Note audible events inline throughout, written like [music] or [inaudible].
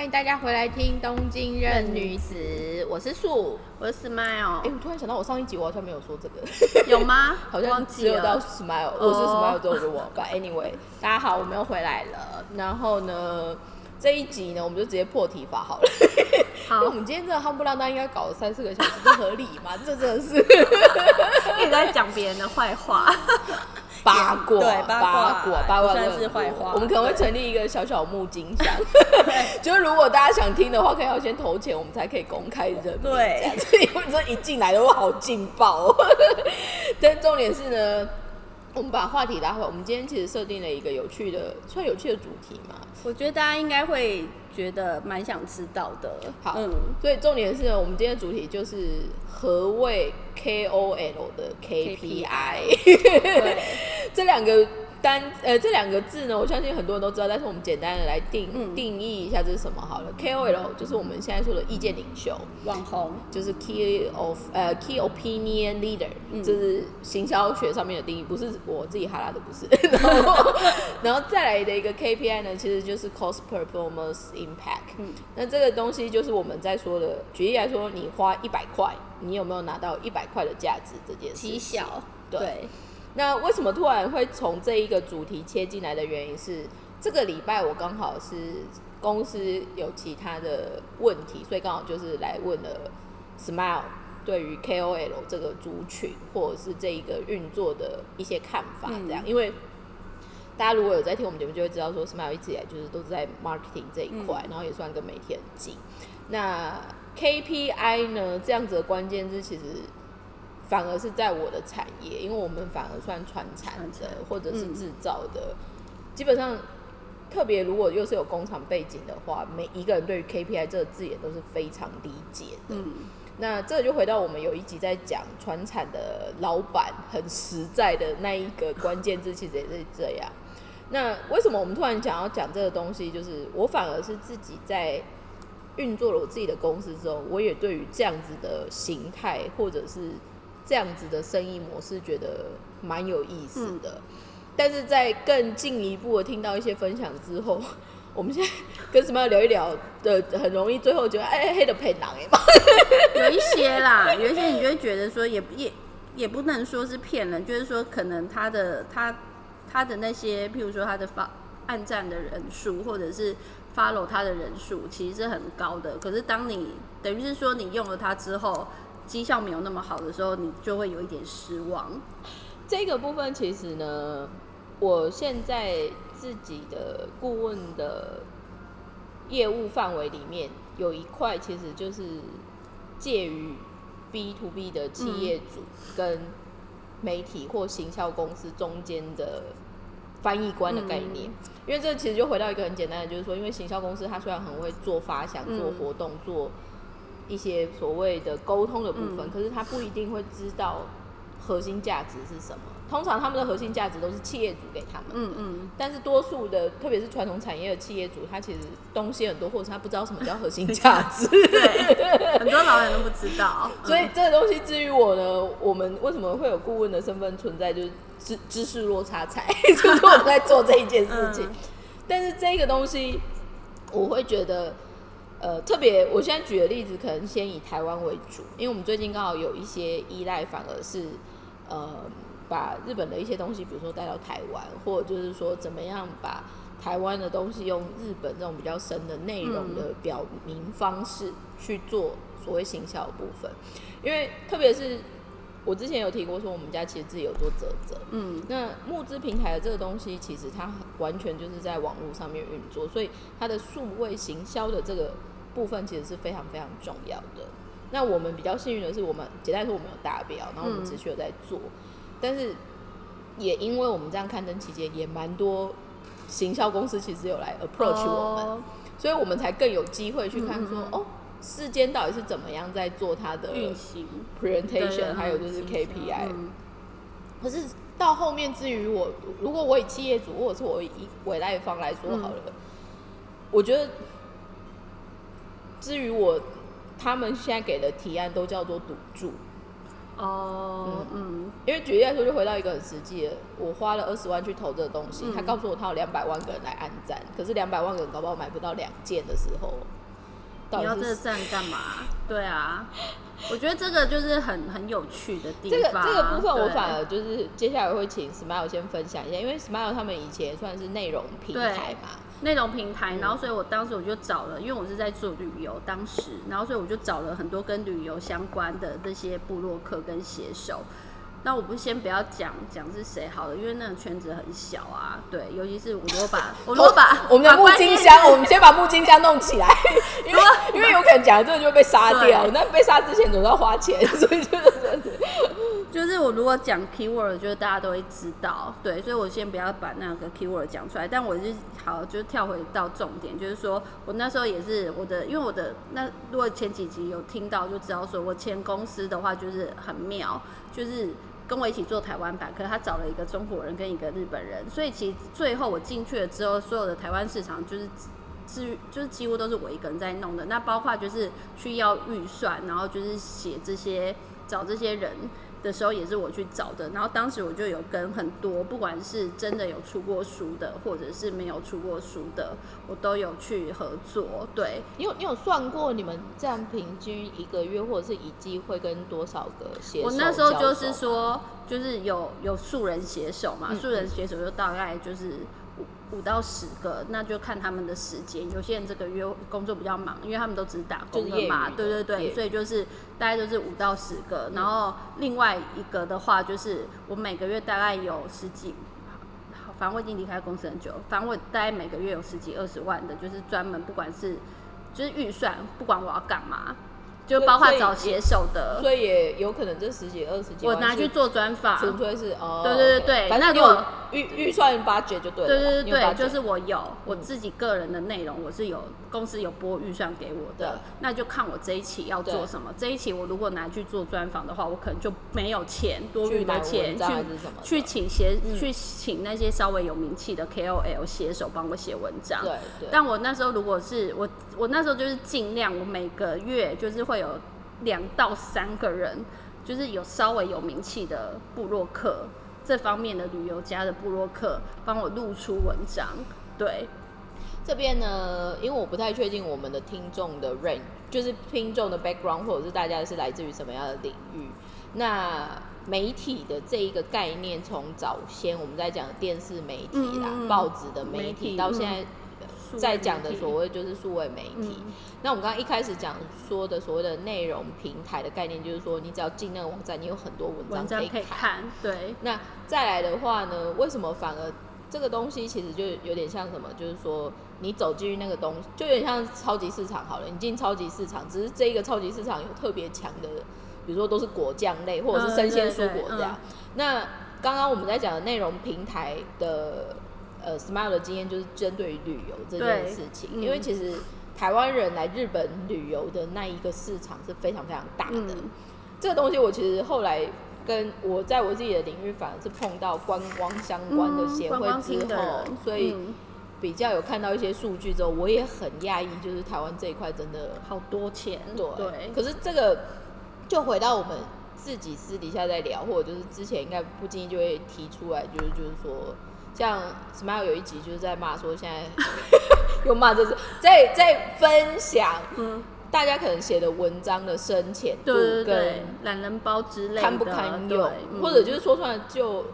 欢迎大家回来听《东京任女子》，我是素。我是 Smile，哎、我突然想到，我上一集我好像没有说这个，有吗？[laughs] 好像只有到。Smile，、哦我是 Smile 之后就忘了。But anyway，大家好，我们又回来了。然后呢，这一集呢，我们就直接破题法好了。[laughs] 因为我好，们今天这个夯不啷当应该搞了三四个小时，这合理吗？这真的是 [laughs] 一直在讲别人的坏话。八卦，对八卦卦，八卦算是坏话我们可能会成立一个小小木金箱，[laughs] 就是如果大家想听的话，可以要先投钱，我们才可以公开人名。对所以因为这一进来的话好劲爆、哦。[laughs] 但重点是呢，我们把话题拉回来，我们今天其实设定了一个有趣的，算有趣的主题嘛。我觉得大家应该会觉得蛮想知道的。好，嗯，所以重点是呢，我们今天的主题就是何谓 KOL 的 KPI。对，[laughs] 这两个单呃这两个字呢，我相信很多人都知道，但是我们简单的来定、嗯定义一下这是什么好了。KOL 就是我们现在说的意见领袖，网红。就是 Key of 呃 Key Opinion Leader，、这是行销学上面的定义，不是我自己哈拉的，不是。[laughs] 然后然后再来的一个 KPI 呢，其实就是 Cost Performance Impact。嗯那这个东西就是我们在说的，举例来说，你花一百块，你有没有拿到一百块的价值这件事情？极小，对对，那为什么突然会从这一个主题切进来的原因是，这个礼拜我刚好是公司有其他的问题，所以刚好就是来问了 Smile 对于 KOL 这个族群或者是这一个运作的一些看法，这样，因为。大家如果有在听我们节目，就会知道说，Smile 一直以来就是都是在 marketing 这一块，然后也算跟媒体很近。那 KPI 呢，这样子的关键字其实反而是在我的产业，因为我们反而算传产的或者是嗯制造的，基本上特别如果又是有工厂背景的话，每一个人对于 KPI 这个字眼都是非常理解的。嗯，那这个就回到我们有一集在讲传产的老板很实在的那一个关键字，其实也是这样。那为什么我们突然想要讲这个东西？就是我反而是自己在运作了我自己的公司之后，我也对于这样子的形态或者是这样子的生意模式，觉得蛮有意思的。但是在更进一步的听到一些分享之后，[laughs] 我们现在跟什么聊一聊的，很容易最后觉得哎黑的配狼哎嘛。[laughs] 有一些啦，有一些你就会觉得说也也也不能说是骗人，就是说可能他的他他的那些，譬如说他的发暗赞的人数，或者是 follow 他的人数，其实是很高的。可是当你等于是说你用了它之后，绩效没有那么好的时候，你就会有一点失望。这个部分其实呢，我现在自己的顾问的业务范围里面有一块，其实就是介于 B to B 的企业主跟媒体或行销公司中间的翻译官的概念。因为这其实就回到一个很简单的，就是说，因为行销公司它虽然很会做发想、做活动、做一些所谓的沟通的部分，可是他不一定会知道核心价值是什么。通常他们的核心价值都是企业主给他们，嗯嗯，但是多数的，特别是传统产业的企业主，他其实东西很多，或者是他不知道什么叫核心价值。对，很多老人都不知道。[laughs] 所以这个东西至于我呢，我们为什么会有顾问的身份存在，就是知知识落差才，[laughs] 就是我们在做这一件事情。嗯但是这个东西，我会觉得，呃，特别我现在举的例子，可能先以台湾为主，因为我们最近刚好有一些依赖，反而是呃，把日本的一些东西，比如说带到台湾，或者就是说怎么样把台湾的东西用日本这种比较深的内容的表明方式去做所谓行销的部分，因为特别是我之前有提过说，我们家其实自己有做泽泽，嗯，那募资平台的这个东西，其实它完全就是在网络上面运作，所以它的数位行销的这个部分其实是非常非常重要的。那我们比较幸运的是，我们简单说我们有达标，然后我们持续有在做，但是也因为我们这样刊登期间，也蛮多行销公司其实有来 approach 我们，哦。所以我们才更有机会去看说，哦，世间到底是怎么样在做它的运行 presentation，还有就是 KPI。可是到后面，至于我，如果我以企业主或者是我以委赖方来说好了，我觉得，至于我他们现在给的提案都叫做赌注，哦，嗯，嗯。因为举例来说，就回到一个很实际的，我花了二十万去投这个东西，嗯。他告诉我他有两百万个人来按赞，可是两百万个人搞不好买不到两件的时候，到你要这个站干嘛？对啊，我觉得这个就是很很有趣的地这个方。这个部分，我反而就是接下来会请 Smile 先分享一下，因为 Smile 他们以前算是内容平台嘛，内容平台，嗯然后所以我当时我就找了，因为我是在做旅游，当时，然后所以我就找了很多跟旅游相关的这些部落客跟写手。那我不先不要讲讲是谁好了，因为那个圈子很小啊，对，尤其是我如果把 [laughs] 我如果把我们的木金香，我们先把木金香弄起来，因为因为有可能讲了这个就会被杀掉，那被杀之前总是要花钱，所以就是就是我如果讲 keyword，就是大家都会知道，对，所以我先不要把那个 keyword 讲出来，但我是好，就跳回到重点，就是说我那时候也是我的，因为我的那如果前几集有听到就知道，说我前公司的话就是很妙，就是跟我一起做台湾版，可是他找了一个中国人跟一个日本人，所以其实最后我进去了之后，所有的台湾市场就是。至就是几乎都是我一个人在弄的，那包括就是去要预算，然后就是写这些找这些人的时候也是我去找的。然后当时我就有跟很多，不管是真的有出过书的，或者是没有出过书的，我都有去合作。对，你有你有算过你们这样平均一个月或者是一季会跟多少个写手我那时候就是说，就是有有素人写手嘛，嗯素人写手就大概就是五五到十个，那就看他们的时间。有些人这个月工作比较忙，因为他们都只是打工的嘛，的对对对，所以就是大概就是五到十个。然后另外一个的话，就是我每个月大概有十几。反正我已经离开公司很久，反正我大概每个月有十几二十万的，就是专门不管是就是预算，不管我要干嘛，就包括找写手的，所以也有可能这十几二十几我拿去做专访，纯粹是哦，对对 OK 对反正预预算八折就对了对对对对，就是我有我自己个人的内容，我是有公司有拨预算给我的，那就看我这一期要做什么。这一期我如果拿去做专访的话，我可能就没有钱，多余的钱去去请写嗯去请那些稍微有名气的 KOL 写手帮我写文章。对对，但我那时候如果是我，我那时候就是尽量，我每个月就是会有两到三个人，就是有稍微有名气的部落客这方面的旅游家的部落客，帮我录出文章。对，这边呢，因为我不太确定我们的听众的 range，就是听众的 background 或者是大家是来自于什么样的领域。那媒体的这一个概念，从早先我们在讲电视媒体啦、报纸的媒媒体，到现在、在讲的所谓就是数位媒体。嗯那我们刚刚一开始讲说的所谓的内容平台的概念，就是说你只要进那个网站，你有很多文章可以看。可以看，对，那再来的话呢，为什么反而这个东西其实就有点像什么？就是说你走进去那个东西，就有点像超级市场好了。你进超级市场，只是这一个超级市场有特别强的，比如说都是果酱类或者是生鲜蔬果这样。那刚刚我们在讲的内容平台的呃 Smile 的经验，就是针对于旅游这件事情，嗯因为其实台湾人来日本旅游的那一个市场是非常非常大的。嗯这个东西我其实后来跟我在我自己的领域反而是碰到观光相关的协会之后，所以嗯比较有看到一些数据之后，我也很讶异，就是台湾这一块真的好多钱，对。对，可是这个就回到我们自己私底下在聊，或者就是之前应该不经意就会提出来，就是就是说，像 Smile 有一集就是在骂说现在 [laughs] 又骂这是在在分享，嗯，大家可能写的文章的深浅度对对跟对，懒人包之类的，堪不堪对用，嗯。或者就是说出来就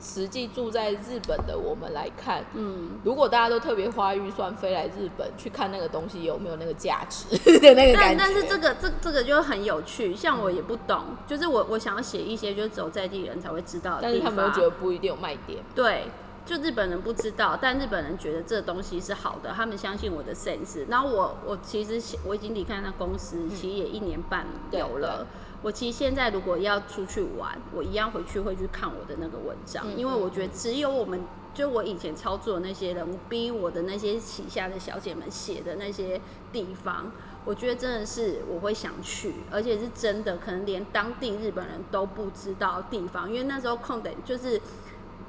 实际住在日本的我们来看，嗯。如果大家都特别花预算飞来日本去看那个东西有没有那个价值？[laughs] 的那个感觉，但但是这个这这个就很有趣，像我也不懂，就是我我想要写一些就是只有在地人才会知道的但是他们又觉得不一定有卖点，对，就日本人不知道，但日本人觉得这东西是好的，他们相信我的 sense。然后我我其实我已经离开那公司，其实也一年半对有了。我其实现在如果要出去玩，我一样回去会去看我的那个文章，嗯因为我觉得只有我们。就我以前操作的那些人，我逼我的那些旗下的小姐们写的那些地方，我觉得真的是我会想去，而且是真的，可能连当地日本人都不知道地方，因为那时候空的就是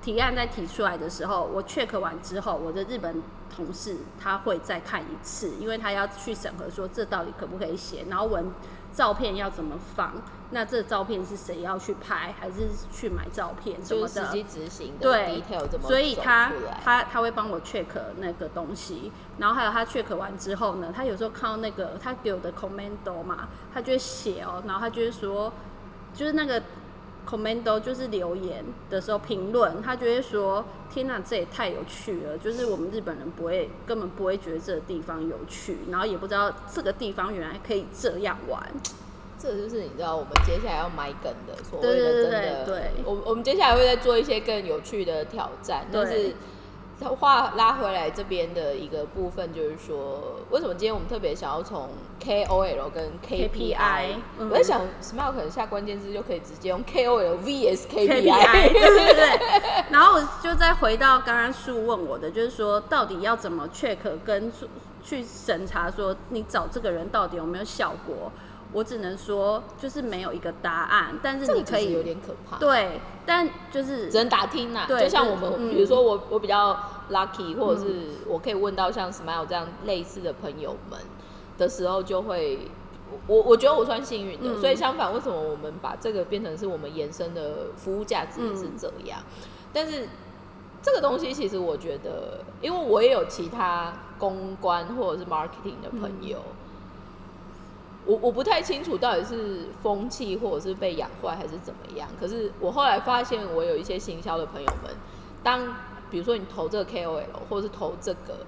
提案在提出来的时候，我 check 完之后，我的日本同事他会再看一次，因为他要去审核说这到底可不可以写，然后文照片要怎么放，那这照片是谁要去拍，还是去买照片什么的？就实际执行的对所以走他他他会帮我 check 那个东西，然后还有他 check 完之后呢，他有时候看到那个他给我的 commando 嘛，他就会写哦，然后他就会说，就是那个 commando 就是留言的时候评论，他就会说，天哪，这也太有趣了，就是我们日本人不会根本不会觉得这个地方有趣，然后也不知道这个地方原来可以这样玩，[tsk] 这就是你知道我们接下来要埋梗的所谓对对对的真的，对对我我们接下来会再做一些更有趣的挑战，但是对话拉回来这边的一个部分就是说，为什么今天我们特别想要从 KOL 跟 KPI，, 我在想 Smile 可能下关键字就可以直接用 KOL vs KPI，对对对。[laughs] 然后我就再回到刚刚树问我的，就是说到底要怎么 check 跟去审查说你找这个人到底有没有效果？我只能说就是没有一个答案，但是你可以有点可怕。对，但就是只能打听啦。对就像我们，嗯比如说我，我比较 lucky，或者是我可以问到像 Smile 这样类似的朋友们的时候，就会我我觉得我算幸运的。嗯所以相反，为什么我们把这个变成是我们延伸的服务价值也是这样？但是这个东西其实我觉得，因为我也有其他公关或者是 marketing 的朋友。我我不太清楚到底是风气或者是被养坏还是怎么样，可是我后来发现，我有一些行销的朋友们，当比如说你投这个 KOL 或者是投这个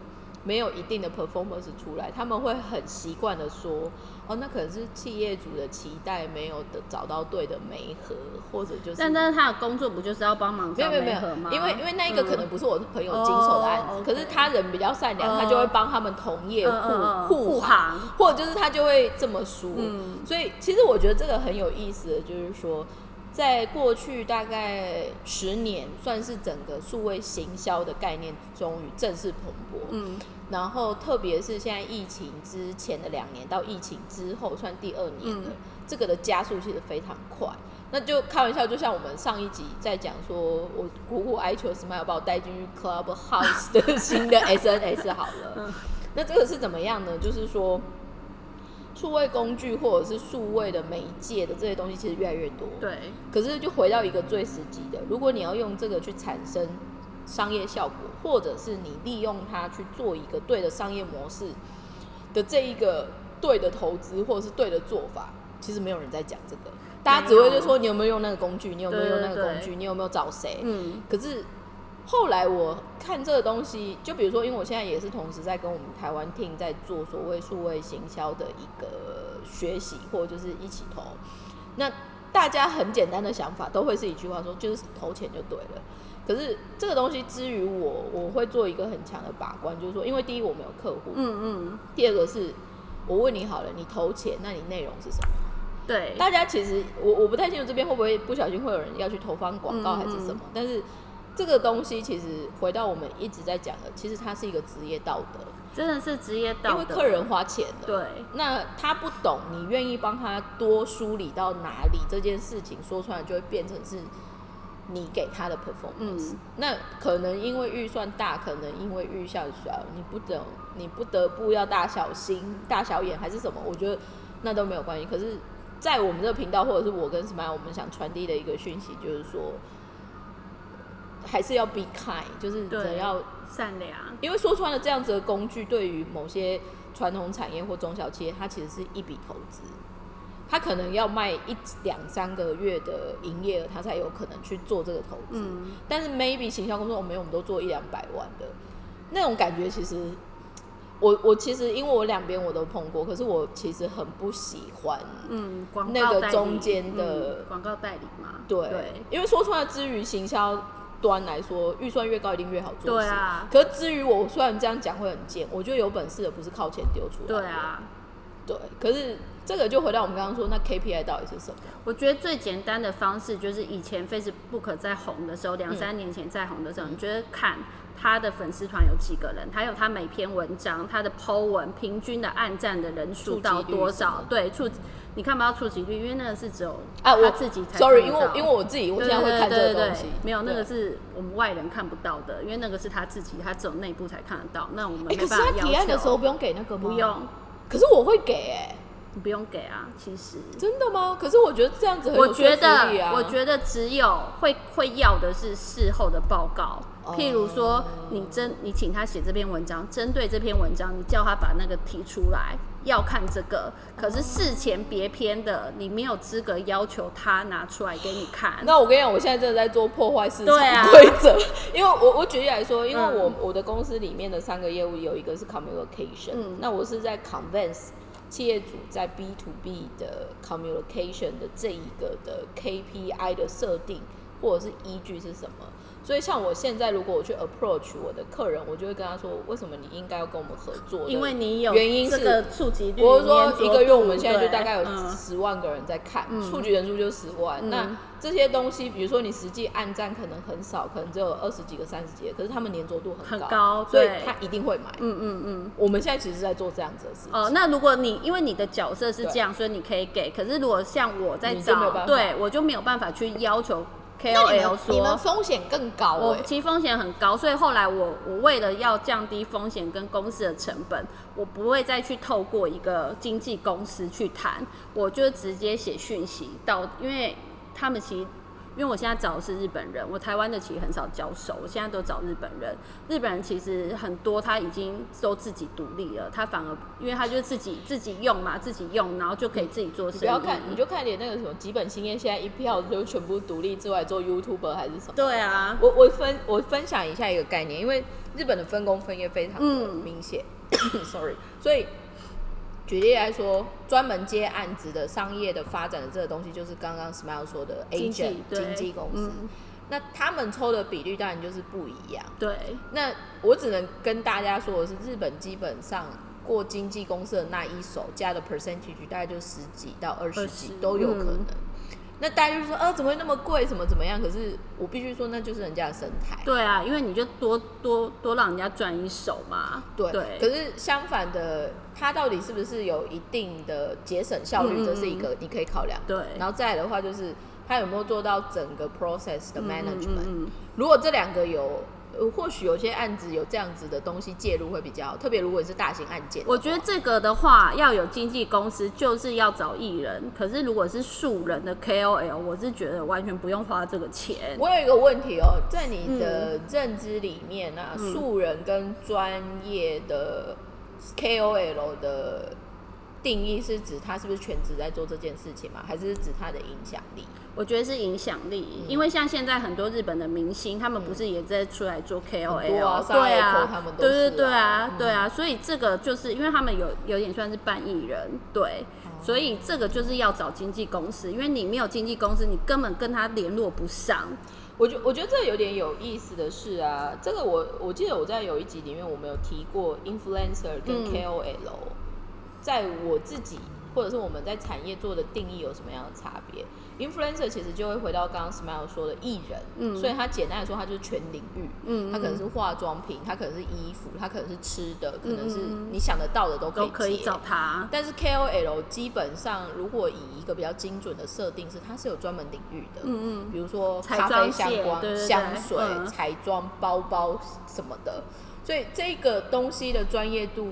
没有一定的 performance 出来，他们会很习惯的说，哦，那可能是企业主的期待没有的找到对的媒合，或者就是但但是他的工作不就是要帮忙找没有没有没媒合吗？有，因为因为那一个可能嗯不是我朋友经手的案子，哦可是他人比较善良，哦他就会帮他们同业互互护行，航或者就是他就会这么说。嗯所以其实我觉得这个很有意思的，就是说。在过去大概十年，算是整个数位行销的概念终于正式蓬勃。嗯然后特别是现在疫情之前的两年到疫情之后，算第二年了，嗯这个的加速其实非常快。那就开玩笑，就像我们上一集在讲说，我苦苦哀求 Smile 把我带进去 Clubhouse 的 [laughs] 新的 SNS 好了。嗯那这个是怎么样呢？就是说，数位工具或者是数位的媒介的这些东西，其实越来越多。对，可是就回到一个最实际的，如果你要用这个去产生商业效果，或者是你利用它去做一个对的商业模式的这一个对的投资或者是对的做法，其实没有人在讲这个，大家只会就说你有没有用那个工具，你有没有用那个工具，你有没有找谁？嗯可是后来我看这个东西，就比如说，因为我现在也是同时在跟我们台湾 team 在做所谓数位行销的一个学习，或者就是一起投。那大家很简单的想法都会是一句话说，就是投钱就对了。可是这个东西之于我，我会做一个很强的把关，就是说，因为第一我没有客户，嗯嗯，第二个是我问你好了，你投钱，那你内容是什么？对，大家其实我我不太清楚这边会不会不小心会有人要去投放广告还是什么，但是这个东西其实回到我们一直在讲的，其实它是一个职业道德，真的是职业道德，因为客人花钱了，对，那他不懂，你愿意帮他多梳理到哪里这件事情，说出来就会变成是你给他的 performance。嗯那可能因为预算大，可能因为预算小，你不得，你不得不要大小心、大小眼还是什么，我觉得那都没有关系。可是，在我们这个频道，或者是我跟 Smile，我们想传递的一个讯息就是说，还是要 be kind，就是对人要善良，因为说穿了，这样子的工具对于某些传统产业或中小企业，它其实是一笔投资，它可能要卖一两三个月的营业额，他才有可能去做这个投资。嗯，但是 maybe 行销公司，我没有，我们都做一两百万的那种感觉，其实我我其实因为我两边我都碰过，可是我其实很不喜欢。嗯，那个中间的嗯广告代理嘛，对，对因为说出来之于行销端来说，预算越高一定越好做事。对啊可是至于我，虽然这样讲会很贱，我觉得有本事的不是靠钱丢出来。对。啊，对，可是这个就回到我们刚刚说，那 KPI 到底是什么？我觉得最简单的方式就是以前 Facebook 在红的时候，两三年前在红的时候，你觉得看他的粉丝团有几个人，还有他每篇文章他的 Po 文平均的按赞的人数到多少？对，触你看不到触及率，因为那个是只有啊，我自己才 sorry，因为因为我自己我现在会看这个东西，没有那个是我们外人看不到的，因为那个是他自己，他只有内部才看得到。那我们没办法要求。提案的时候不用给那个吗不用，可是我会给哎。不用给啊，其实真的吗？可是我觉得这样子很我觉得，我觉得只有会会要的是事后的报告。譬如说，你针你请他写这篇文章，针对这篇文章，你叫他把那个提出来，要看这个。可是事前别篇的，你没有资格要求他拿出来给你看。那我跟你讲，我现在真的在做破坏市场规则。因为我我举例来说，因为我我的公司里面的三个业务有一个是 communication，那我是在 convince。企业主在 B to B 的 communication 的这一个的 KPI 的设定，或者是依据是什么？所以像我现在，如果我去 approach 我的客人，我就会跟他说，为什么你应该要跟我们合作？因为你有原因是触及率，或者说一个月我们现在就大概有十万个人在看，触及人数就十万。那这些东西，比如说你实际按赞可能很少，可能只有二十几个、三十几个，可是他们粘着度很高，所以他一定会买。嗯嗯嗯。我们现在其实在做这样子的事情。哦，那如果你因为你的角色是这样，所以你可以给。可是如果像我在找，对我就没有办法去要求。KOL 说你们风险更高，我其实风险很高，所以后来我我为了要降低风险跟公司的成本，我不会再去透过一个经纪公司去谈，我就直接写讯息到，因为他们其实。因为我现在找的是日本人，我台湾的其实很少交手，我现在都找日本人。日本人其实很多，他已经都自己独立了，他反而因为他就自己自己用嘛，自己用，然后就可以自己做生意。不要看，你就看点那个什么基本兴业，现在一票就全部独立之外做 YouTuber 还是什么？对啊，我我分我分享一下一个概念，因为日本的分工分业非常的明显。[coughs] Sorry，所以。举例来说，专门接案子的商业的发展的这个东西，就是刚刚 Smile 说的 agent 经纪公司。那他们抽的比率当然就是不一样。对。那我只能跟大家说的是，日本基本上过经纪公司的那一手加的 percentage 大概就十几到二十几都有可能。那大家就说，啊，怎么会那么贵？怎么怎么样？可是我必须说，那就是人家的生态。对啊，因为你就多多多让人家赚一手嘛。对。可是相反的，它到底是不是有一定的节省效率？这是一个你可以考量。对。然后再来的话，就是它有没有做到整个 process 的 management？如果这两个有。呃，或许有些案子有这样子的东西介入会比较，特别如果是大型案件。我觉得这个的话，要有经纪公司，就是要找艺人。可是如果是素人的 KOL，我是觉得完全不用花这个钱。我有一个问题哦，在你的认知里面啊，素人跟专业的 KOL 的定义是指他是不是全职在做这件事情吗？还是指他的影响力？我觉得是影响力，因为像现在很多日本的明星，他们不是也在出来做 KOL？对啊，对对对啊，对啊，所以这个就是因为他们有有点算是半艺人，对，所以这个就是要找经纪公司，因为你没有经纪公司，你根本跟他联络不上。我觉我觉得这有点有意思的是啊，这个我我记得我在有一集里面我们有提过 influencer 跟 KOL，在我自己。或者是我们在产业做的定义有什么样的差别？Influencer 其实就会回到刚刚 Smile 说的艺人，嗯，所以他简单来说，他就是全领域，嗯，他可能是化妆品，他可能是衣服，他可能是吃的，可能是你想得到的都可以可以找他。但是 KOL 基本上，如果以一个比较精准的设定是，它是有专门领域的，嗯嗯，比如说咖啡相关、香水、彩妆、包包什么的，所以这个东西的专业度，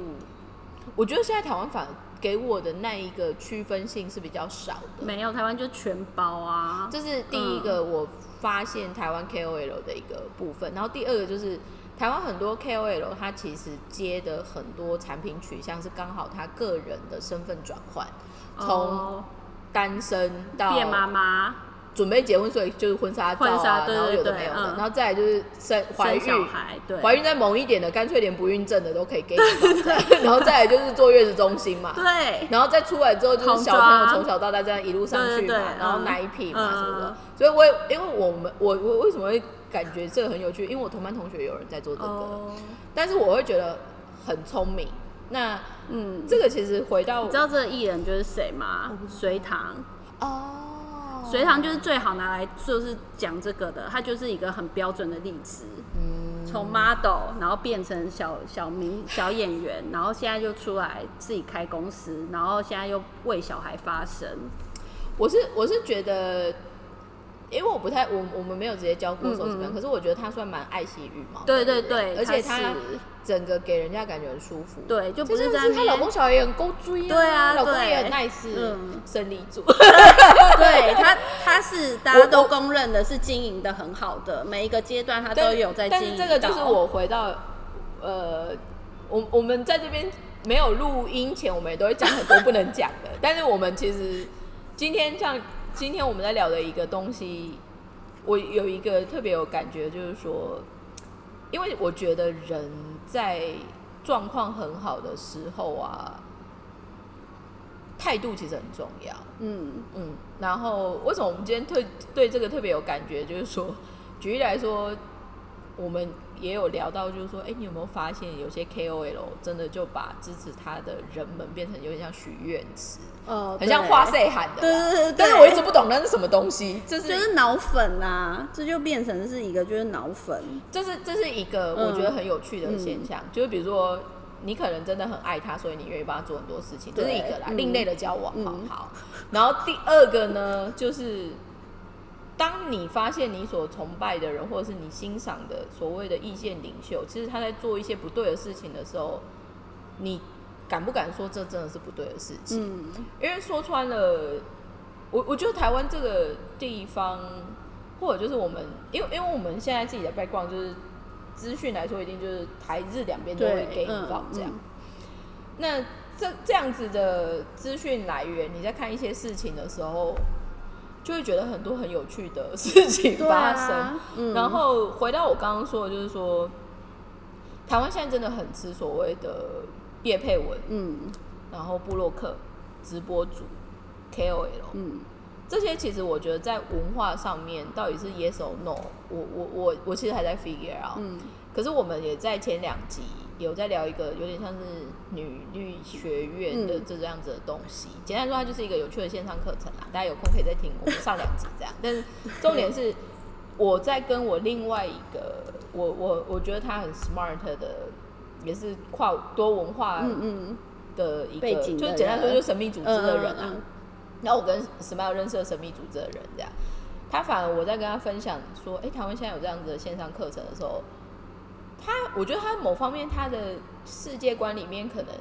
我觉得现在台湾反而。给我的那一个区分性是比较少的，没有台湾就全包啊，这是第一个我发现台湾 KOL 的一个部分。然后第二个就是台湾很多 KOL 他其实接的很多产品取向是刚好他个人的身份转换，从单身到变妈妈。准备结婚，所以就是婚纱照啊，然后有的没有的，然后再来就是生怀孕，怀孕再猛一点的，干脆连不孕症的都可以给你，[laughs] 然后再来就是坐月子中心嘛，对，然后再出来之后就是小朋友从小到大这样一路上去嘛，然后奶品嘛什么的，所以我因为我们我我为什么会感觉这个很有趣？因为我同班同学有人在做这个，但是我会觉得很聪明。那嗯，这个其实回到你知道这个艺人就是谁吗？隋唐。哦。隋唐就是最好拿来就是讲这个的，它就是一个很标准的例子。嗯，从 model 然后变成小小明小演员，然后现在就出来自己开公司，然后现在又为小孩发声。我是我是觉得，因为我不太我我们没有直接教过手怎么样，可是我觉得他算蛮爱惜羽毛的对人，对对，而且他整个给人家感觉很舒服。对，就不就是是在她老公小孩也很够追啊，对啊老公也很 nice，嗯胜利组。[laughs] 对他，他是 [laughs] 大家都公认的是经营的很好的，每一个阶段他都有在经但营是这个就是我回到呃，我我们在这边没有录音前，我们也都会讲很多不能讲的。[laughs] 但是我们其实今天像今天我们在聊的一个东西，我有一个特别有感觉，就是说，因为我觉得人在状况很好的时候啊，态度其实很重要。嗯嗯，然后为什么我们今天特对这个特别有感觉？就是说，举例来说，我们也有聊到，就是说，哎、你有没有发现有些 KOL 真的就把支持他的人们变成有点像许愿池，哦，很像对花塞喊的。对对对对但是我一直不懂那是什么东西，这是就是脑粉啊，这就变成是一个就是脑粉，这是这是一个嗯我觉得很有趣的现象，就是比如说。你可能真的很爱他，所以你愿意帮他做很多事情，这是一个啦，嗯另类的交往，好嗯好。然后第二个呢，就是当你发现你所崇拜的人，或者是你欣赏的所谓的意见领袖，其实他在做一些不对的事情的时候，你敢不敢说这真的是不对的事情？嗯因为说穿了，我我觉得台湾这个地方，或者就是我们，因为因为我们现在自己的 background 就是资讯来说，一定就是台日两边都会给你放这样。嗯那这这样子的资讯来源，你在看一些事情的时候，就会觉得很多很有趣的事情发生。啊，[laughs] 嗯然后回到我刚刚说的，就是说，台湾现在真的很吃所谓的叶佩文，嗯然后布洛克、直播主、KOL，嗯这些其实我觉得在文化上面到底是 yes or no，我我我我其实还在 figure out。嗯可是我们也在前两集有在聊一个有点像是女律学院的嗯这样子的东西。简单说，它就是一个有趣的线上课程啦，大家有空可以再听我们上两集这样。[laughs] 但是重点是我在跟我另外一个我我我觉得他很 smart 的，也是跨多文化的一个，背景就简单说就是神秘组织的人啊。然后我跟 Smile 认识了神秘组织的人，这样，他反而我在跟他分享说，哎、台湾现在有这样子的线上课程的时候，他我觉得他某方面他的世界观里面可能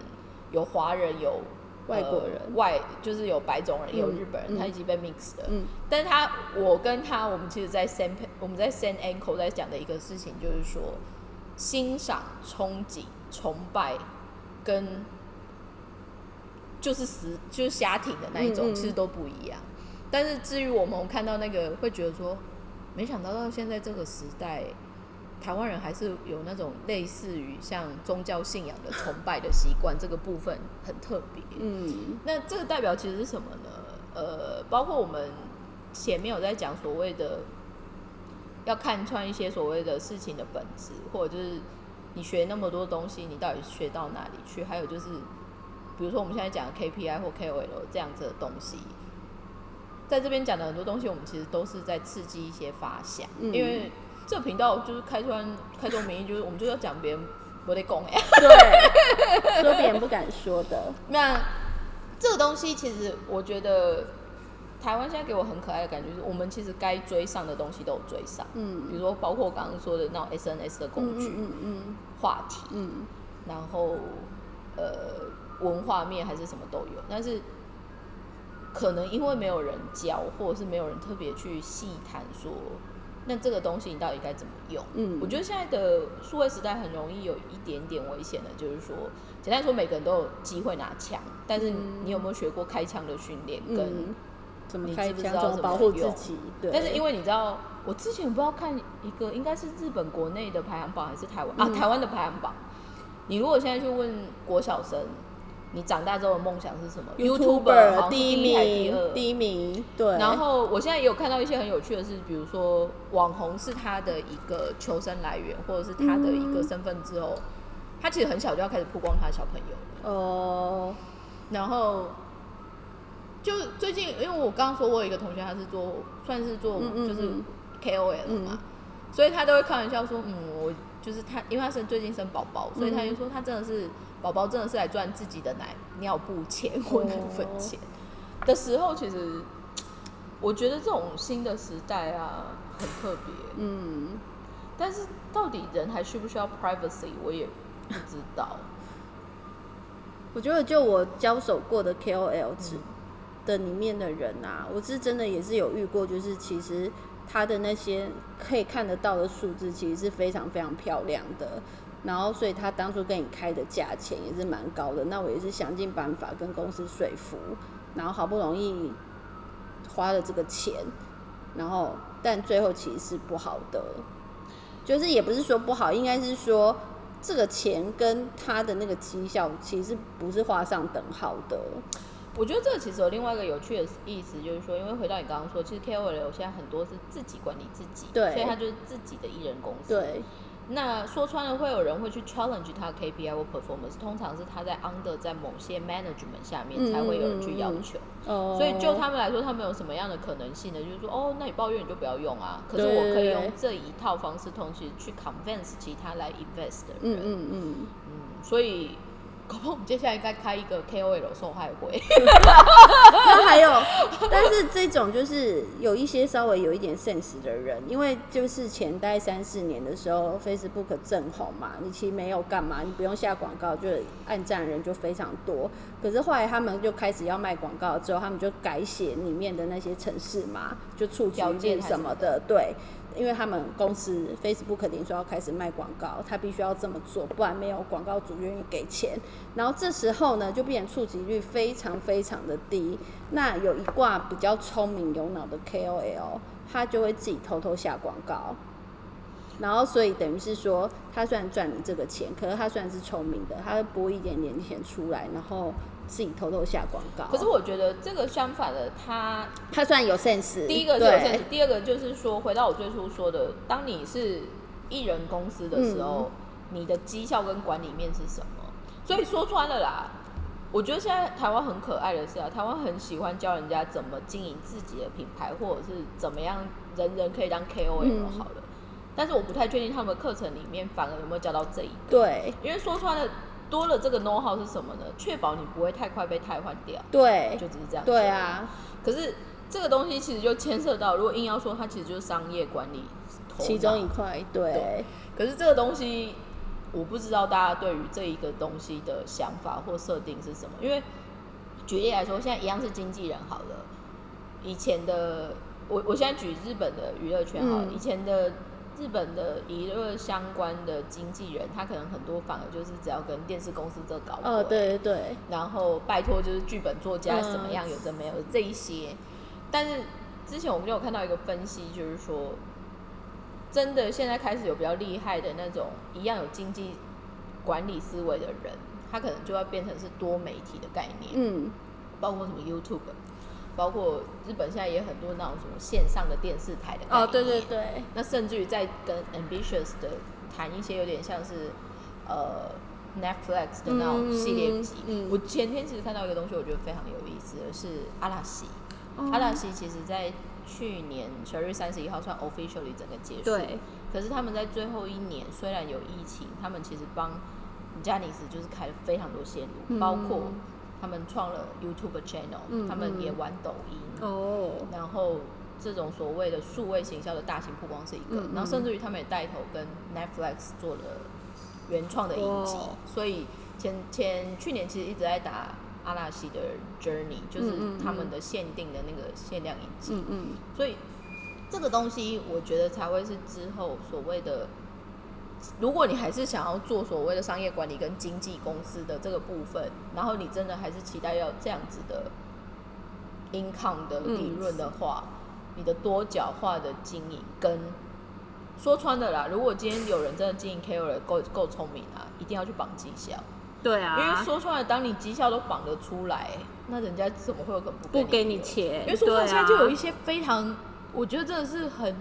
有华人，有外国人呃外就是有白种人，有嗯日本人，嗯。他已经被 mix 的。嗯。但是他我跟他，我们其实在 San 我们在 San Ankle 在讲的一个事情，就是说欣赏、憧憬、崇拜跟就是死就是瞎挺的那一种，嗯嗯其实都不一样。但是至于我们看到那个，会觉得说，没想到到现在这个时代，台湾人还是有那种类似于像宗教信仰的崇拜的习惯，这个部分很特别。嗯那这个代表其实是什么呢？呃，包括我们前面有在讲所谓的要看穿一些所谓的事情的本质，或者就是你学那么多东西，你到底学到哪里去？还有就是，比如说我们现在讲的 KPI 或 KOL 这样子的东西，在这边讲的很多东西，我们其实都是在刺激一些发想，嗯因为这频道就是开穿 [laughs] 开宗明义，就是我们就要讲别人我得讲哎。对，说别人不敢说的，[laughs] 那这个东西其实我觉得台湾现在给我很可爱的感觉，就是我们其实该追上的东西都有追上，嗯。比嗯如说包括我刚刚说的那种 SNS 的工具、嗯嗯话题，嗯。然后呃文化面还是什么都有，但是可能因为没有人教，或者是没有人特别去细谈说，那这个东西你到底该怎么用？嗯。我觉得现在的数位时代很容易有一点点危险的，就是说，简单说，每个人都有机会拿枪，但是嗯。你有没有学过开枪的训练？嗯。跟嗯，怎么你开枪，知不知道怎么保护自己？对，但是因为你知道，我之前不知道看一个应该是日本国内的排行榜还是台湾、啊嗯台湾的排行榜。你如果现在去问国小生，你长大之后的梦想是什么 YouTuber 第一名，第一名，对，然后我现在也有看到一些很有趣的是，比如说网红是他的一个求生来源，或者是他的一个身份之后，他其实很小就要开始曝光他的小朋友了。哦，然后就最近，因为我刚刚说我有一个同学，他是做算是做就是嗯。KOL 嘛，嗯。所以他都会开玩笑说，嗯，我就是他，因为他生最近生宝宝，所以他就说他真的是宝宝真的是来赚自己的奶尿布钱或奶粉钱的时候，其实我觉得这种新的时代啊很特别，嗯，但是到底人还需不需要 privacy，我也不知道。[laughs] 我觉得就我交手过的 KOL 值的里面的人啊，我是真的也是有遇过，就是其实他的那些可以看得到的数字，其实是非常非常漂亮的。然后，所以他当初跟你开的价钱也是蛮高的。那我也是想尽办法跟公司说服，然后好不容易花了这个钱，然后但最后其实是不好的，就是也不是说不好，应该是说这个钱跟他的那个绩效其实不是画上等号的。我觉得这个其实有另外一个有趣的意思，就是说，因为回到你刚刚说，其实 KOL 现在很多是自己管理自己，对所以他就是自己的艺人公司。对，那说穿了，会有人会去 challenge 他的 KPI 或 performance，通常是他在 under 在某些 management 下面才会有人去要求。哦所以就他们来说，他们有什么样的可能性呢？就是说，哦，那你抱怨你就不要用啊。可是我可以用这一套方式，同时去 convince 其他来 invest 的人。嗯嗯嗯，嗯所以，搞不好我们接下来应该开一个 KOL 受害会。[laughs] 那还有，但是这种就是有一些稍微有一点 sense 的人，因为就是前待三四年的时候，Facebook 正红嘛，你其实没有干嘛，你不用下广告，就按赞人就非常多。可是后来他们就开始要卖广告之后，他们就改写里面的那些城市嘛，就触及件什么的，对。因为他们公司 Facebook 脸说要开始卖广告，他必须要这么做，不然没有广告主愿意给钱。然后这时候呢，就变成触及率非常非常的低。那有一挂比较聪明有脑的 KOL，他就会自己偷偷下广告。然后，所以等于是说，他虽然赚你这个钱，可是他虽然是聪明的，他会拨一点点钱出来，然后自己偷偷下广告。可是我觉得这个相反的，他他虽然有 sense，第一个是有 sense，第二个就是说，回到我最初说的，当你是艺人公司的时候，你的绩效跟管理面是什么？所以说穿了啦，我觉得现在台湾很可爱的是啊，台湾很喜欢教人家怎么经营自己的品牌，或者是怎么样人人可以当 KOL 嗯好了。但是我不太确定他们的课程里面反而有没有教到这一个，对因为说穿了多了这个 know how 是什么呢？确保你不会太快被汰换掉，对就只是这样。对，啊，可是这个东西其实就牵涉到，如果硬要说它其实就是商业管理其中一块对对可是这个东西，我不知道大家对于这一个东西的想法或设定是什么。因为举例来说，现在一样是经纪人好了，以前的我我现在举日本的娱乐圈好了，嗯以前的日本的娱乐相关的经纪人，他可能很多反而就是只要跟电视公司这搞哦，对对对，然后拜托就是剧本作家嗯怎么样，有的没有的这一些。但是之前我们就有看到一个分析，就是说，真的现在开始有比较厉害的那种一样有经济管理思维的人，他可能就要变成是多媒体的概念，嗯，包括什么 YouTube，包括日本现在也很多那种什么线上的电视台的。哦，对对对，那甚至于在跟 Ambitious 的谈一些有点像是呃 Netflix 的那种系列集。嗯嗯我前天其实看到一个东西，我觉得非常有意思的是阿拉西。哦阿拉西其实在去年十二月三十一号算 officially 整个结束。对。可是他们在最后一年虽然有疫情，他们其实帮加尼斯就是开了非常多线路，嗯包括他们创了 YouTube channel，、嗯他们也玩抖音。哦，然后这种所谓的数位行销的大型曝光是一个，然后甚至于他们也带头跟 Netflix 做了原创的影集，哇所以前前去年其实一直在打阿拉西的 Journey，就是他们的限定的那个限量影集，嗯嗯，所以这个东西我觉得才会是之后所谓的。如果你还是想要做所谓的商业管理跟经纪公司的这个部分，然后你真的还是期待要这样子的 income 的利润的话，你的多角化的经营跟说穿的啦，如果今天有人真的经营 KOL 够够聪明啊，一定要去绑绩效，对啊，因为说穿了，当你绩效都绑得出来，那人家怎么会有可能不不给你你钱，因为说穿了，现在就有一啊。些非常，我觉得真的是很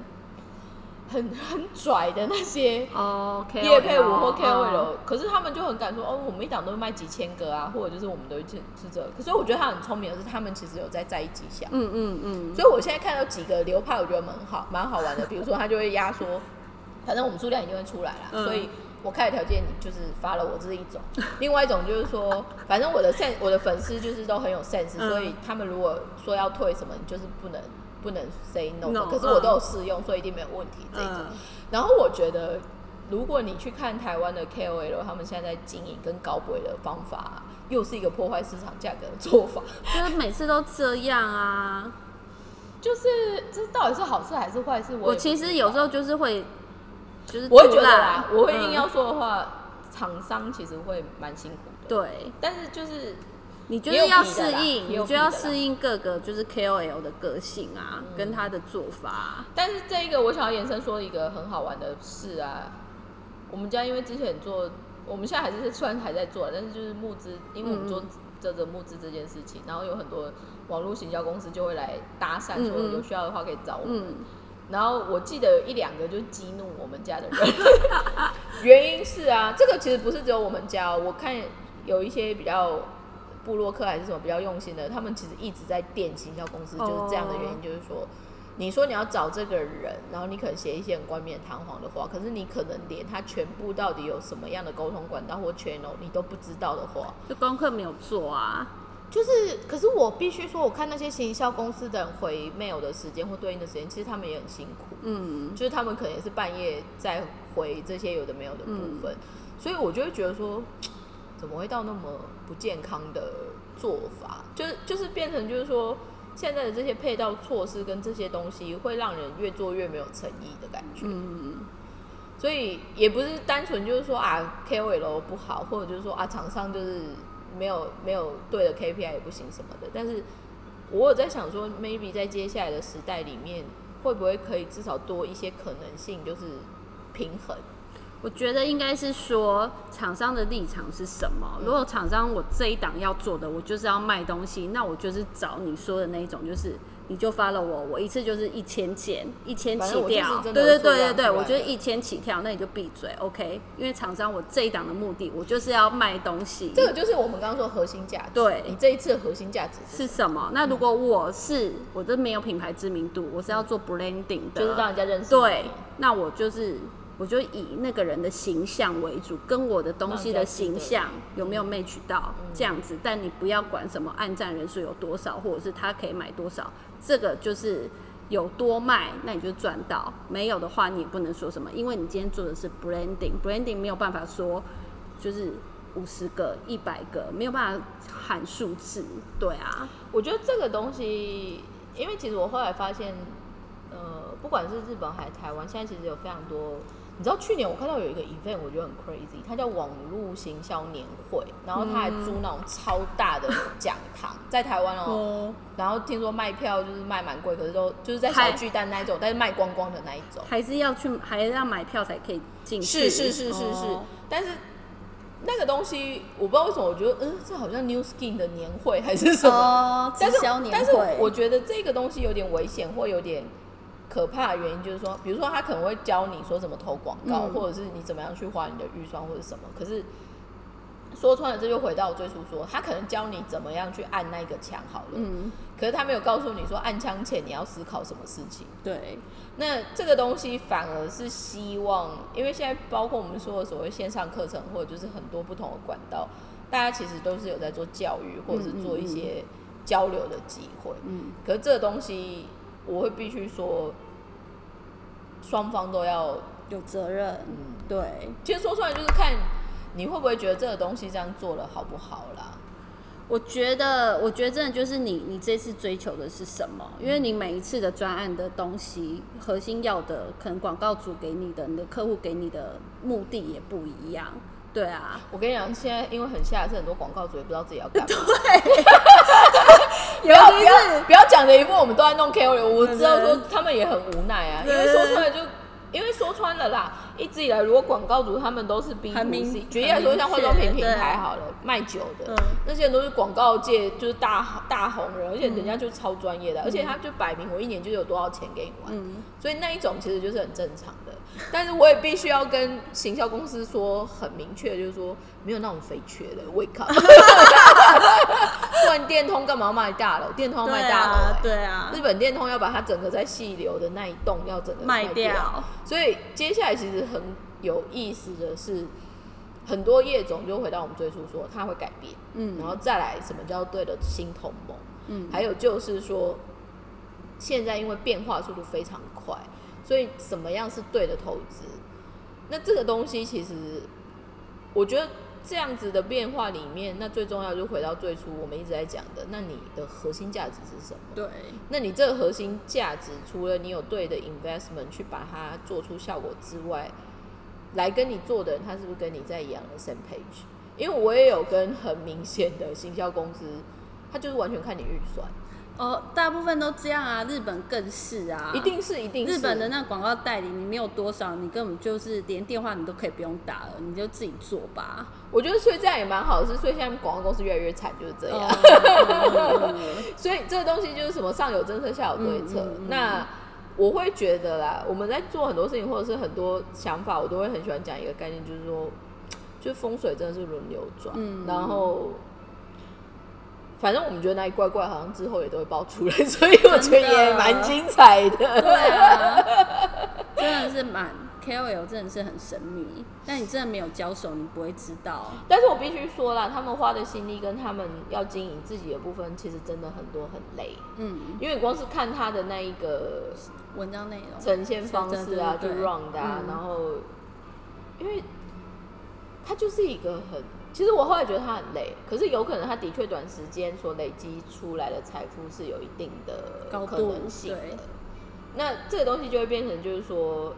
很 [laughs] 很拽的那些哦，KOL 业配舞或 KOL，、哦可是他们就很敢说哦，我们一档都卖几千个啊，或者就是我们都是是这个。可是我觉得他很聪明的是，他们其实有在在意绩效。嗯嗯嗯，所以我现在看到几个流派，我觉得蛮好，蛮好玩的。比如说，他就会压缩反正我们数量一定会出来啦，嗯。所以我开的条件你就是发了我这是一种，[laughs] 另外一种就是说，反正我的 sense 我的粉丝就是都很有 sense，、嗯。所以他们如果说要退什么，你就是不能不能 say no，, No，可是我都有试用，所以一定没有问题这一种。嗯然后我觉得，如果你去看台湾的 KOL，他们现在在经营跟高贵的方法，又是一个破坏市场价格的做法，[laughs] 就是每次都这样啊。就是这到底是好事还是坏事？我其实有时候就是会，就是我会觉得啦，我会硬要嗯说的话，厂商其实会蛮辛苦的。，对，但是就是你就是要适应，你就要适应各个就是 KOL 的个性啊，跟他的做法。但是这一个我想要延伸说一个很好玩的事啊，我们家因为之前做，我们现在还是虽然还在做，但是就是募资，因为我们做嗯这个募资这件事情，然后有很多网络行销公司就会来搭讪，说有需要的话可以找我们。嗯，然后我记得有一两个就激怒我们家的人，[laughs] 原因是啊，这个其实不是只有我们家哦，我看有一些比较布洛克还是什么比较用心的，他们其实一直在电行销公司，就是这样的原因，哦就是说，你说你要找这个人，然后你可能写一些很冠冕堂皇的话，可是你可能连他全部到底有什么样的沟通管道或 channel 你都不知道的话，就功课没有做啊。就是，可是我必须说，我看那些行销公司的人回 mail 的时间或对应的时间，其实他们也很辛苦。嗯，就是他们可能也是半夜在回这些有的没有的部分，所以我就会觉得说，怎么会到那么不健康的做法？就是就是变成就是说，现在的这些配套措施跟这些东西，会让人越做越没有诚意的感觉。嗯，所以也不是单纯就是说啊 KOL 不好，或者就是说啊厂商就是没有没有对的 KPI 也不行什么的。但是我有在想说，maybe 在接下来的时代里面，会不会可以至少多一些可能性，就是平衡。我觉得应该是说厂商的立场是什么。如果厂商我这一档要做的，我就是要卖东西，那我就是找你说的那一种，就是你就发了我，我一次就是一千件，一千起跳。真对对对对对，我觉得一千起跳，那你就闭嘴，OK？因为厂商我这一档的目的，我就是要卖东西。这个就是我们刚刚说核心价值。对你这一次的核心价值是是什么？那如果我是我这没有品牌知名度，我是要做 branding 的，就是让人家认识对，那我就是我就以那个人的形象为主，跟我的东西的形象有没有 match 到嗯这样子。但你不要管什么按赞人数有多少，或者是他可以买多少，这个就是有多卖，那你就赚到；没有的话，你也不能说什么，因为你今天做的是 branding，branding 没有办法说就是五十个、一百个，没有办法喊数字。对啊，我觉得这个东西，因为其实我后来发现，呃，不管是日本还是台湾，现在其实有非常多。你知道去年我看到有一个 event，我觉得很 crazy，它叫网络行销年会，然后他还租那种超大的讲堂，在台湾哦。哦，然后听说卖票就是卖蛮贵，可是都就是在小巨蛋那一种，但是卖光光的那一种。还是要去，还是要买票才可以进去。是是是是是哦，但是那个东西我不知道为什么，我觉得嗯，这好像 New Skin 的年会还是什么。哦，但是直销年但是会我觉得这个东西有点危险，或有点可怕的原因就是说，比如说他可能会教你说怎么投广告，嗯或者是你怎么样去花你的预算或者什么。可是说穿了，这就回到我最初说，他可能教你怎么样去按那个枪好了，嗯，可是他没有告诉你说按枪前你要思考什么事情。对，那这个东西反而是希望，因为现在包括我们说的所谓线上课程，或者就是很多不同的管道，大家其实都是有在做教育，或者是做一些交流的机会。嗯，可是这个东西，我会必须说，双方都要。有责任，嗯，对。其实说出来就是看你会不会觉得这个东西这样做了好不好啦。我觉得，我觉得真的就是你，你这次追求的是什么？因为你每一次的专案的东西，核心要的，可能广告主给你的，你的客户给你的目的也不一样。对啊，我跟你讲，现在因为很下是很多广告主也不知道自己要干嘛。[laughs] 不尤要不其要是不要讲的一副我们都在弄 KOL，我知道说他们也很无奈啊，因为说出来就。因为说穿了啦，一直以来如果广告主他们都是 B 很 to 明 C，举例来说，像化妆品品牌好了，卖酒的、嗯。那些人都是广告界就是大大红人，而且人家就超专业的，而且他就摆明我一年就有多少钱给你玩，嗯，所以那一种其实就是很正常的。但是我也必须要跟行销公司说很明确，就是说没有那种肥缺的，wake up，不然电通干嘛要卖大楼？电通要卖大楼、欸，对啊，日本电通要把它整个在细流的那一栋要整个卖掉，掉。所以接下来其实很有意思的是，很多业种就回到我们最初说，它会改变，嗯然后再来什么叫对的新同盟，嗯还有就是说，现在因为变化速度非常快，所以什么样是对的投资？那这个东西其实，我觉得这样子的变化里面，那最重要就回到最初我们一直在讲的，那你的核心价值是什么？对，那你这个核心价值，除了你有对的 investment 去把它做出效果之外，来跟你做的人，他是不是跟你在一样的 same page？因为我也有跟很明显的行销公司，他就是完全看你预算，哦，大部分都这样啊，日本更是啊，一定是一定是日本的那广告代理，你没有多少，你根本就是连电话你都可以不用打了，你就自己做吧。我觉得所以这样也蛮好的，是所以现在广告公司越来越惨，就是这样。哦 [laughs] 所以这个东西就是什么上有政策下有对策。嗯嗯嗯那我会觉得啦，我们在做很多事情或者是很多想法，我都会很喜欢讲一个概念，就是说，就是风水真的是轮流转，嗯然后。反正我们觉得哪里怪怪，好像之后也都会爆出来，[laughs] 所以我觉得也蛮精彩的。对啊，真的是蛮 KOL，真的是很神秘。但你真的没有交手，你不会知道。但是我必须说啦，他们花的心力跟他们要经营自己的部分，其实真的很多很累。嗯，因为光是看他的那一个文章内容呈现方式啊，就 round 啊，嗯然后因为他就是一个很，其实我后来觉得他很累，可是有可能他的确短时间所累积出来的财富是有一定的可能性的。那这个东西就会变成就是说，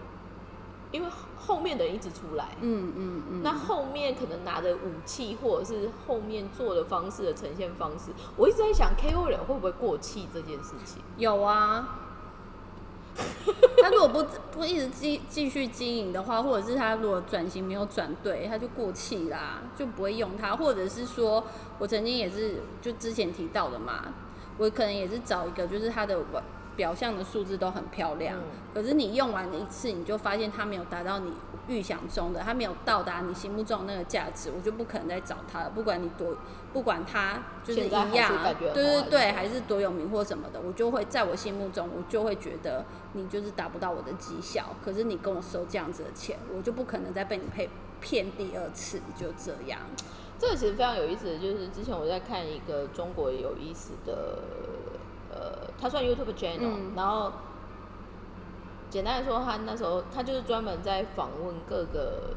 因为后面的人一直出来，嗯嗯嗯，那后面可能拿的武器或者是后面做的方式的呈现方式，我一直在想 KOL 会不会过气这件事情。有啊。[laughs] [laughs] 他如果不不一直继继续经营的话，或者是他如果转型没有转对，他就过气啦，就不会用他。或者是说我曾经也是就之前提到的嘛，我可能也是找一个就是他的网表象的数字都很漂亮，嗯可是你用完了一次，你就发现它没有达到你预想中的，它没有到达你心目中那个价值，我就不可能再找它了。不管你多，不管它就是一样对对对，还是多有名或什么的，我就会在我心目中，我就会觉得你就是达不到我的绩效。可是你跟我收这样子的钱，我就不可能再被你骗骗第二次，就这样。这个其实非常有意思的，就是之前我在看一个中国有意思的，呃，他算 YouTube channel，、嗯然后简单来说，他那时候他就是专门在访问各个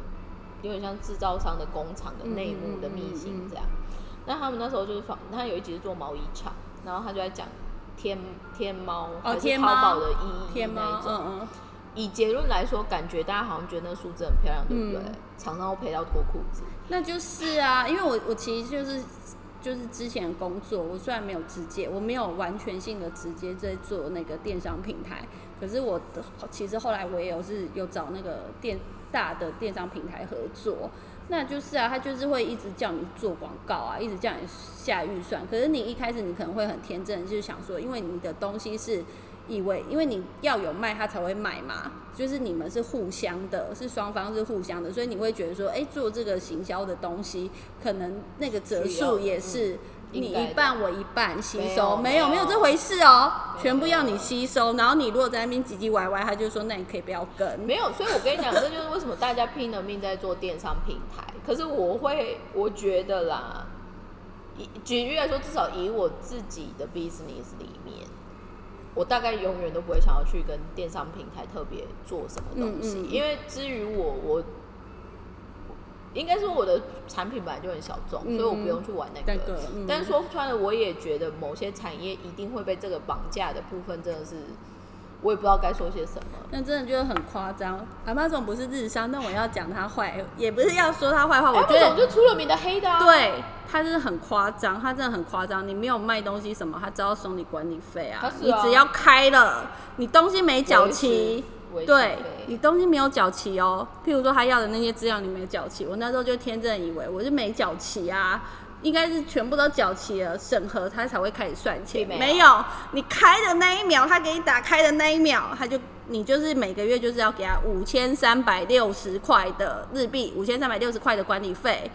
有点像制造商的工厂的内幕的秘辛这样。那他们那时候就是访，他有一集是做毛衣厂，然后他就在讲天天猫哦，还是天猫淘宝的意那一，种。嗯嗯，以结论来说，感觉大家好像觉得那数字很漂亮，对不对？嗯厂商会赔到脱裤子。那就是啊，因为我我其实就是就是之前工作，我虽然没有直接，我没有完全性的直接在做那个电商平台，可是我的其实后来我也有是有找那个电大的电商平台合作。那就是啊，他就是会一直叫你做广告啊，一直叫你下预算。可是你一开始你可能会很天真，就是想说，因为你的东西是以为，因为你要有卖，他才会卖嘛，就是你们是互相的，是双方是互相的，所以你会觉得说，哎、做这个行销的东西，可能那个折数也是你一半我一半吸收，没有没有。这回事哦、全部要你吸收，然后你如果在那边唧唧歪歪，他就说，那你可以不要跟，没有，所以我跟你讲，这就是为什么大家拼了命在做电商平台。可是我会，我觉得啦，以举例来说，至少以我自己的 business 里面，我大概永远都不会想要去跟电商平台特别做什么东西，嗯。嗯因为至于我，我应该说我的产品本来就很小众，嗯所以我不用去玩那个。但是说穿了，我也觉得某些产业一定会被这个绑架的部分，真的是我也不知道该说些什么。那真的就是很夸张。阿妈总不是日商，但我要讲他坏，也不是要说他坏话，我哎，觉得就出了名的黑的啊。对他真的很夸张，他真的很夸张。你没有卖东西什么，他只要收你管理费啊。啊你只要开了，你东西没缴齐，对你东西没有缴齐哦。譬如说他要的那些资料你没缴齐，我那时候就天真以为我是没缴齐啊。应该是全部都缴齐了，审核他才会开始算钱。并没有没有，你开的那一秒，他给你打开的那一秒，他就你就是每个月就是要给他五千三百六十块的日币，五千三百六十块的管理费。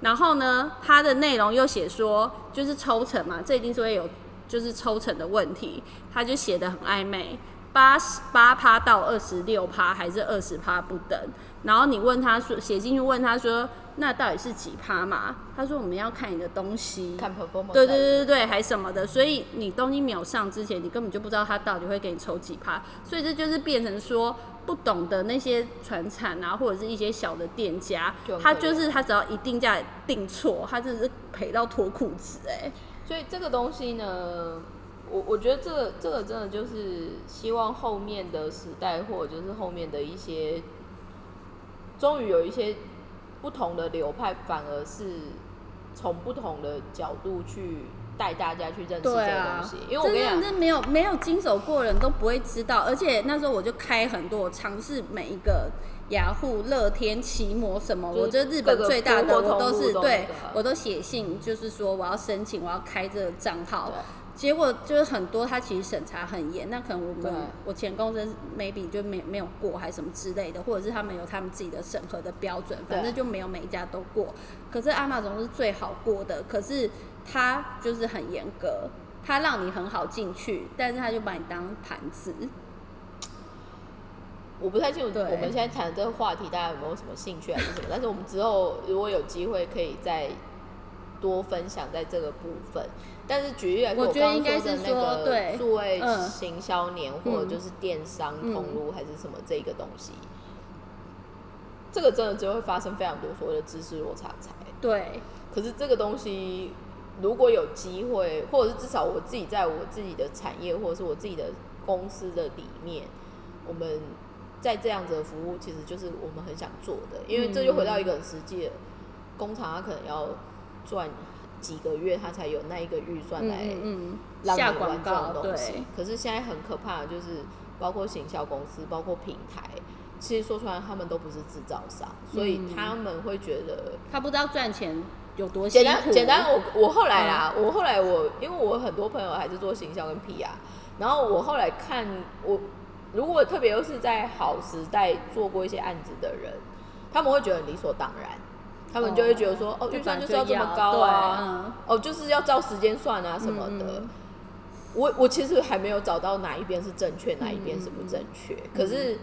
然后呢，它的内容又写说就是抽成嘛，这一定是会有就是抽成的问题，他就写的很暧昧，八十八趴到二十六趴还是二十趴不等。然后你问他说写进去问他说那到底是几趴嘛？他说我们要看你的东西，看 performance，对对对对对，还什么的，所以你东西没有上之前，你根本就不知道他到底会给你抽几趴，所以这就是变成说不懂的那些船产啊，或者是一些小的店家就，他就是他只要一定价定错，他真的是赔到脱裤子哎、所以这个东西呢，我我觉得这个这个真的就是希望后面的时代，或者就是后面的一些，终于有一些不同的流派，反而是从不同的角度去带大家去认识这个东西。，因为我跟你讲真的，没有没有经手过的人都不会知道，而且那时候我就开很多，我尝试每一个雅虎、乐天、奇摩什么，我觉得日本最大的我都是对我都写信，就是说我要申请，我要开这个账号对。结果就是很多，他其实审查很严，那可能我们我前公司 maybe 就没没有过，还是什么之类的，或者是他们有他们自己的审核的标准，反正就没有每一家都过。可是阿玛总是最好过的，可是他就是很严格，他让你很好进去，但是他就把你当盘子。我不太清楚对我们现在谈的这个话题，大家有没有什么兴趣还是什么？[laughs] 但是我们之后如果有机会，可以再多分享在这个部分。但是举例来说，我觉得刚刚应该是说的那个数位嗯行销年，或者就是电商嗯通路还是什么这个东西，这个真的就会发生非常多所谓的知识落差才。对，可是这个东西，如果有机会，或者是至少我自己在我自己的产业，或者是我自己的公司的里面，我们在这样子的服务，其实就是我们很想做的。因为这就回到一个很实际的，工厂它可能要赚几个月，他才有那一个预算嗯来嗯嗯，让下你玩这广告种东西。可是现在很可怕的就是，包括行销公司，包括平台，其实说出来他们都不是制造商，所以嗯他们会觉得。他不知道赚钱有多辛苦。简单简单，我我后来啦，嗯我后来我因为我很多朋友还是做行销跟 PR，然后我后来看我如果特别又是在好时代做过一些案子的人，他们会觉得理所当然，他们就会觉得说，哦，预算就是要这么高啊，嗯哦，就是要照时间算啊什么的。我我其实还没有找到哪一边是正确，哪一边是不正确。嗯可是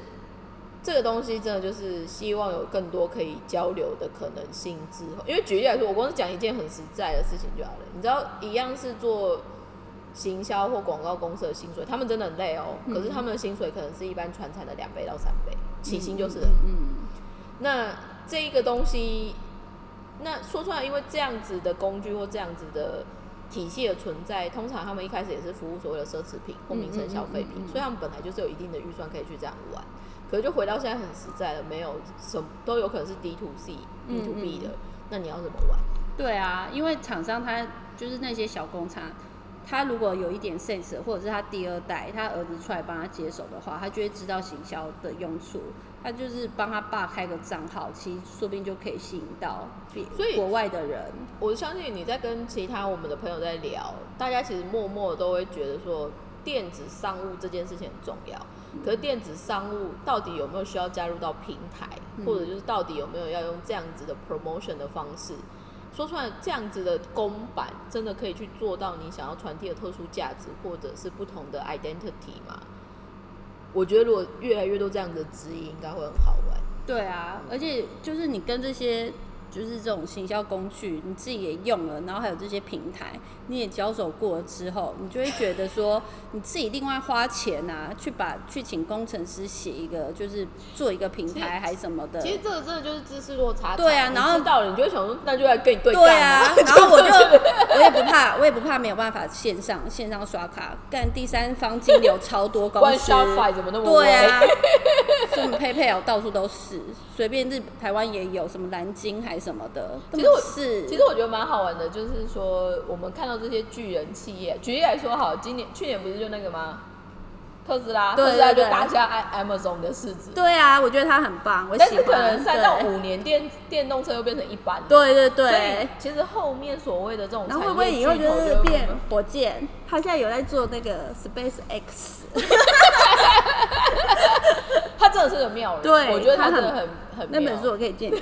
这个东西真的就是希望有更多可以交流的可能性之后，因为举例来说，我光是讲一件很实在的事情就好了。你知道，一样是做行销或广告公司的薪水，他们真的很累哦。可是他们的薪水可能是一般传产的两倍到三倍，起薪就是了。嗯那这一个东西，那说出来，因为这样子的工具或这样子的体系的存在，通常他们一开始也是服务所谓的奢侈品或民生消费品，嗯嗯嗯嗯所以他们本来就是有一定的预算可以去这样玩。可是就回到现在很实在了，没有什么都有可能是 D to C、嗯 B to B 的，嗯那你要怎么玩？对啊，因为厂商他就是那些小工厂，他如果有一点 sense，或者是他第二代，他儿子出来帮他接手的话，他就会知道行销的用处。他就是帮他爸开个账号，其实说不定就可以吸引到所以国外的人。我相信你在跟其他我们的朋友在聊，大家其实默默都会觉得说，电子商务这件事情很重要。可是电子商务到底有没有需要加入到平台，或者就是到底有没有要用这样子的 promotion 的方式？说出来，这样子的公版真的可以去做到你想要传递的特殊价值，或者是不同的 identity 吗？我觉得如果越来越多这样的指引，应该会很好玩。对啊，而且就是你跟这些就是这种行销工具，你自己也用了，然后还有这些平台，你也交手过了之后，你就会觉得说，你自己另外花钱啊，去把去请工程师写一个，就是做一个平台还什么的。其实这个真的就是知识落差。对啊然后你知道了，你就会想说，那就来跟你对干对啊，[laughs] 然后我就我也不怕，我也不怕没有办法线上线上刷卡，干第三方金流超多公司，怎么那么对啊威，什么 PayPal 到处都是，随便日台湾也有什么蓝鲸还什么的，其实我是其实我觉得蛮好玩的，就是说我们看到这些巨人企业，举例来说，好，今年去年不是就那个吗？特斯拉，对特斯拉就打下 Amazon 的市值，对啊，我觉得它很棒，我喜欢。但是可能三到五年电电动车又变成一般了，对对所以对。其实后面所谓的这种然后会不会以后就是变火箭？他现在有在做那个 Space X，[laughs] 他真的是个妙人，对我觉得他真的很很妙那本书我可以借你。[laughs]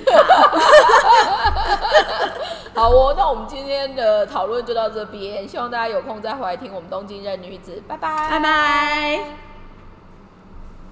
好哦，那我们今天的讨论就到这边，希望大家有空再回来听我们东京任女子，拜拜，拜拜。